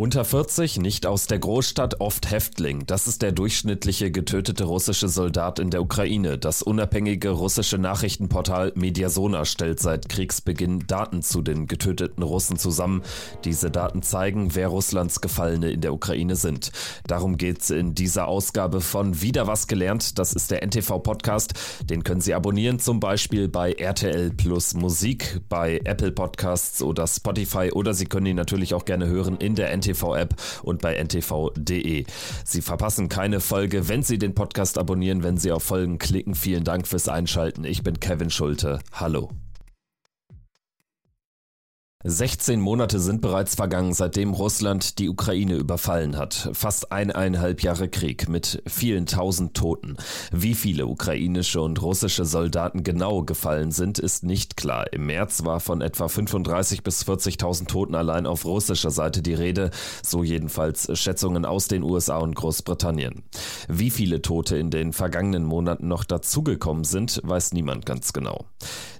Unter 40, nicht aus der Großstadt, oft Häftling. Das ist der durchschnittliche getötete russische Soldat in der Ukraine. Das unabhängige russische Nachrichtenportal Mediasona stellt seit Kriegsbeginn Daten zu den getöteten Russen zusammen. Diese Daten zeigen, wer Russlands Gefallene in der Ukraine sind. Darum geht's in dieser Ausgabe von Wieder was gelernt. Das ist der NTV-Podcast. Den können Sie abonnieren, zum Beispiel bei RTL Plus Musik, bei Apple Podcasts oder Spotify oder Sie können ihn natürlich auch gerne hören in der NTV NTV-App und bei ntv.de. Sie verpassen keine Folge, wenn Sie den Podcast abonnieren, wenn Sie auf Folgen klicken. Vielen Dank fürs Einschalten. Ich bin Kevin Schulte. Hallo. 16 Monate sind bereits vergangen, seitdem Russland die Ukraine überfallen hat. Fast eineinhalb Jahre Krieg mit vielen tausend Toten. Wie viele ukrainische und russische Soldaten genau gefallen sind, ist nicht klar. Im März war von etwa 35 bis 40.000 Toten allein auf russischer Seite die Rede, so jedenfalls Schätzungen aus den USA und Großbritannien. Wie viele Tote in den vergangenen Monaten noch dazugekommen sind, weiß niemand ganz genau.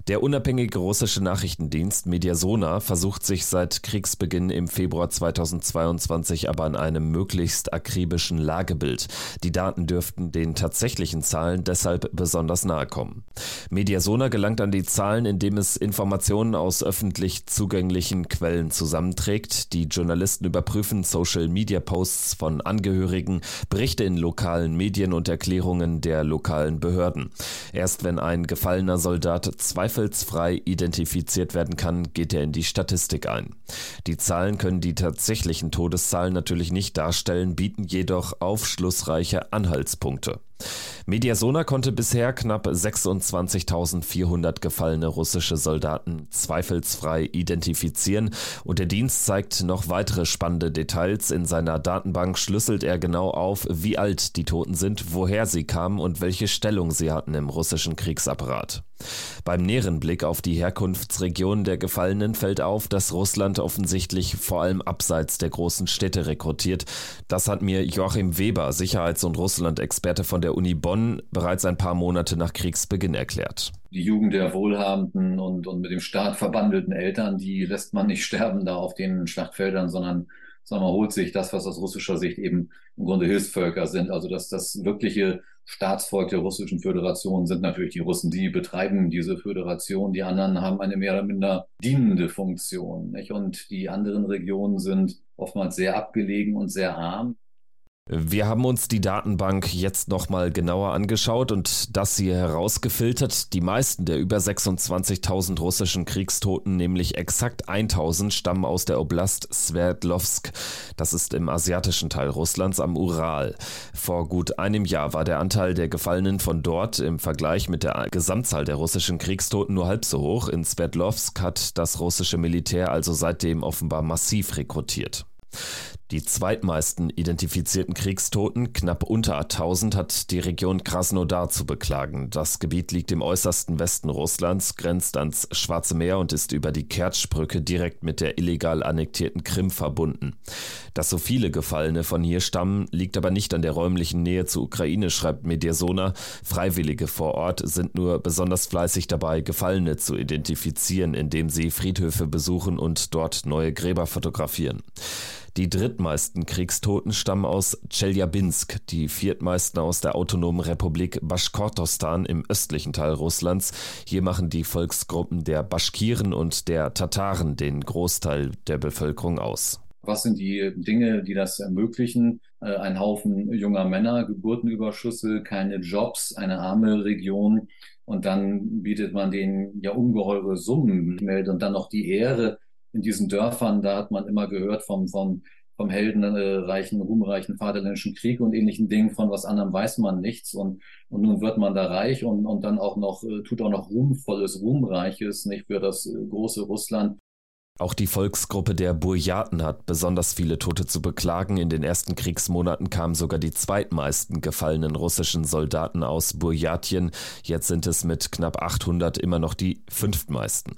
Der unabhängige russische Nachrichtendienst Mediasona versucht sich seit Kriegsbeginn im Februar 2022 aber an einem möglichst akribischen Lagebild. Die Daten dürften den tatsächlichen Zahlen deshalb besonders nahe kommen. Mediasona gelangt an die Zahlen, indem es Informationen aus öffentlich zugänglichen Quellen zusammenträgt. Die Journalisten überprüfen Social-Media-Posts von Angehörigen, Berichte in lokalen Medien und Erklärungen der lokalen Behörden. Erst wenn ein gefallener Soldat zwei zweifelsfrei identifiziert werden kann, geht er in die Statistik ein. Die Zahlen können die tatsächlichen Todeszahlen natürlich nicht darstellen, bieten jedoch aufschlussreiche Anhaltspunkte. Mediasona konnte bisher knapp 26.400 gefallene russische Soldaten zweifelsfrei identifizieren und der Dienst zeigt noch weitere spannende Details. In seiner Datenbank schlüsselt er genau auf, wie alt die Toten sind, woher sie kamen und welche Stellung sie hatten im russischen Kriegsapparat. Beim näheren Blick auf die Herkunftsregionen der Gefallenen fällt auf, dass Russland offensichtlich vor allem abseits der großen Städte rekrutiert. Das hat mir Joachim Weber, Sicherheits- und Russland-Experte von der Uni Bonn, bereits ein paar Monate nach Kriegsbeginn erklärt. Die Jugend der wohlhabenden und, und mit dem Staat verbandelten Eltern, die lässt man nicht sterben da auf den Schlachtfeldern, sondern sondern man holt sich das, was aus russischer Sicht eben im Grunde Hilfsvölker sind. Also dass das wirkliche Staatsvolk der russischen Föderation sind natürlich die Russen, die betreiben diese Föderation. Die anderen haben eine mehr oder minder dienende Funktion. Nicht? Und die anderen Regionen sind oftmals sehr abgelegen und sehr arm. Wir haben uns die Datenbank jetzt nochmal genauer angeschaut und das hier herausgefiltert. Die meisten der über 26.000 russischen Kriegstoten, nämlich exakt 1.000, stammen aus der Oblast Sverdlovsk. Das ist im asiatischen Teil Russlands am Ural. Vor gut einem Jahr war der Anteil der Gefallenen von dort im Vergleich mit der Gesamtzahl der russischen Kriegstoten nur halb so hoch. In Sverdlovsk hat das russische Militär also seitdem offenbar massiv rekrutiert. Die zweitmeisten identifizierten Kriegstoten, knapp unter 1000, hat die Region Krasnodar zu beklagen. Das Gebiet liegt im äußersten Westen Russlands, grenzt ans Schwarze Meer und ist über die Kertschbrücke direkt mit der illegal annektierten Krim verbunden. Dass so viele Gefallene von hier stammen, liegt aber nicht an der räumlichen Nähe zur Ukraine, schreibt Mediasona. Freiwillige vor Ort sind nur besonders fleißig dabei, Gefallene zu identifizieren, indem sie Friedhöfe besuchen und dort neue Gräber fotografieren. Die drittmeisten Kriegstoten stammen aus Tscheljabinsk, die viertmeisten aus der autonomen Republik Baschkortostan im östlichen Teil Russlands. Hier machen die Volksgruppen der Baschkiren und der Tataren den Großteil der Bevölkerung aus. Was sind die Dinge, die das ermöglichen? Äh, ein Haufen junger Männer, Geburtenüberschüsse, keine Jobs, eine arme Region. Und dann bietet man denen ja ungeheure Summen, und dann noch die Ehre, in diesen Dörfern, da hat man immer gehört vom, vom, vom heldenreichen, ruhmreichen Vaterländischen Krieg und ähnlichen Dingen, von was anderem weiß man nichts. Und, und nun wird man da reich und, und dann auch noch, äh, tut auch noch ruhmvolles, ruhmreiches, nicht für das äh, große Russland. Auch die Volksgruppe der Burjaten hat besonders viele Tote zu beklagen. In den ersten Kriegsmonaten kamen sogar die zweitmeisten gefallenen russischen Soldaten aus Burjatien. Jetzt sind es mit knapp 800 immer noch die fünftmeisten.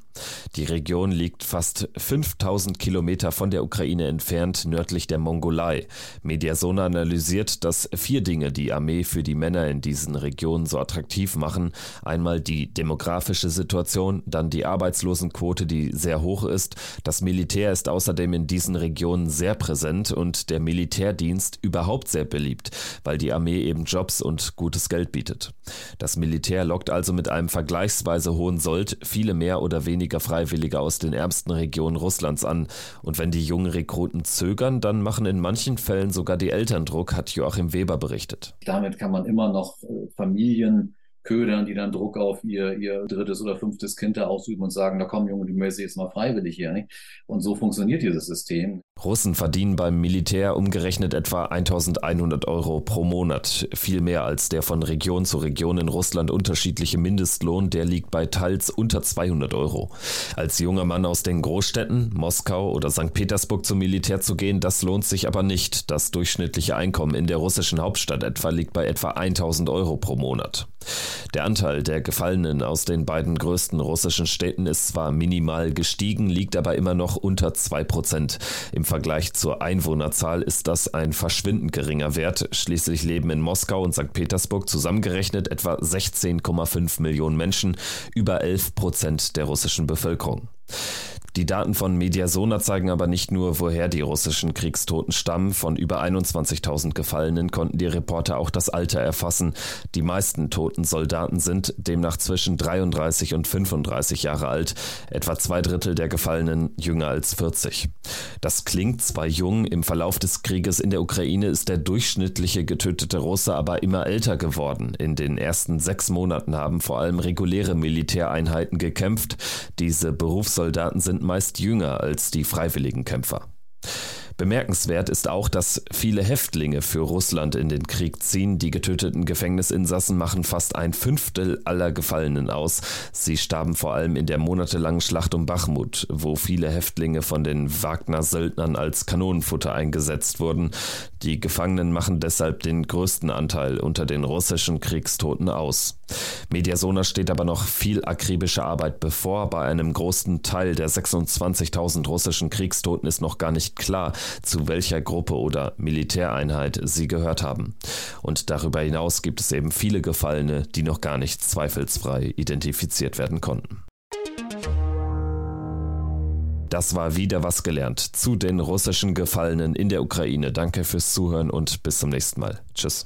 Die Region liegt fast 5000 Kilometer von der Ukraine entfernt, nördlich der Mongolei. Mediasona analysiert, dass vier Dinge die Armee für die Männer in diesen Regionen so attraktiv machen. Einmal die demografische Situation, dann die Arbeitslosenquote, die sehr hoch ist, Das Militär ist außerdem in diesen Regionen sehr präsent und der Militärdienst überhaupt sehr beliebt, weil die Armee eben Jobs und gutes Geld bietet. Das Militär lockt also mit einem vergleichsweise hohen Sold viele mehr oder weniger Freiwillige aus den ärmsten Regionen Russlands an. Und wenn die jungen Rekruten zögern, dann machen in manchen Fällen sogar die Eltern Druck, hat Joachim Weber berichtet. Damit kann man immer noch äh, Familien ködern, die dann Druck auf ihr, ihr drittes oder fünftes Kind da ausüben und sagen, da komm Junge, du meldest jetzt mal freiwillig hier. Nicht? Und so funktioniert dieses System. Russen verdienen beim Militär umgerechnet etwa 1100 Euro pro Monat. Viel mehr als der von Region zu Region in Russland unterschiedliche Mindestlohn, der liegt bei teils unter 200 Euro. Als junger Mann aus den Großstädten, Moskau oder St. Petersburg zum Militär zu gehen, das lohnt sich aber nicht. Das durchschnittliche Einkommen in der russischen Hauptstadt etwa liegt bei etwa 1000 Euro pro Monat. Der Anteil der Gefallenen aus den beiden größten russischen Städten ist zwar minimal gestiegen, liegt aber immer noch unter 2 Prozent. Im Vergleich zur Einwohnerzahl ist das ein verschwindend geringer Wert. Schließlich leben in Moskau und St. Petersburg zusammengerechnet etwa 16,5 Millionen Menschen, über 11 Prozent der russischen Bevölkerung. Die Daten von Mediasona zeigen aber nicht nur, woher die russischen Kriegstoten stammen. Von über 21.000 Gefallenen konnten die Reporter auch das Alter erfassen. Die meisten toten Soldaten sind demnach zwischen 33 und 35 Jahre alt. Etwa zwei Drittel der Gefallenen jünger als 40. Das klingt zwar jung, im Verlauf des Krieges in der Ukraine ist der durchschnittliche getötete Russe aber immer älter geworden. In den ersten sechs Monaten haben vor allem reguläre Militäreinheiten gekämpft. Diese Berufssoldaten sind meist jünger als die freiwilligen Kämpfer. Bemerkenswert ist auch, dass viele Häftlinge für Russland in den Krieg ziehen. Die getöteten Gefängnisinsassen machen fast ein Fünftel aller Gefallenen aus. Sie starben vor allem in der monatelangen Schlacht um Bachmut, wo viele Häftlinge von den Wagner-Söldnern als Kanonenfutter eingesetzt wurden. Die Gefangenen machen deshalb den größten Anteil unter den russischen Kriegstoten aus. Mediasona steht aber noch viel akribische Arbeit bevor. Bei einem großen Teil der 26.000 russischen Kriegstoten ist noch gar nicht klar, zu welcher Gruppe oder Militäreinheit sie gehört haben. Und darüber hinaus gibt es eben viele Gefallene, die noch gar nicht zweifelsfrei identifiziert werden konnten. Das war wieder was gelernt zu den russischen Gefallenen in der Ukraine. Danke fürs Zuhören und bis zum nächsten Mal. Tschüss.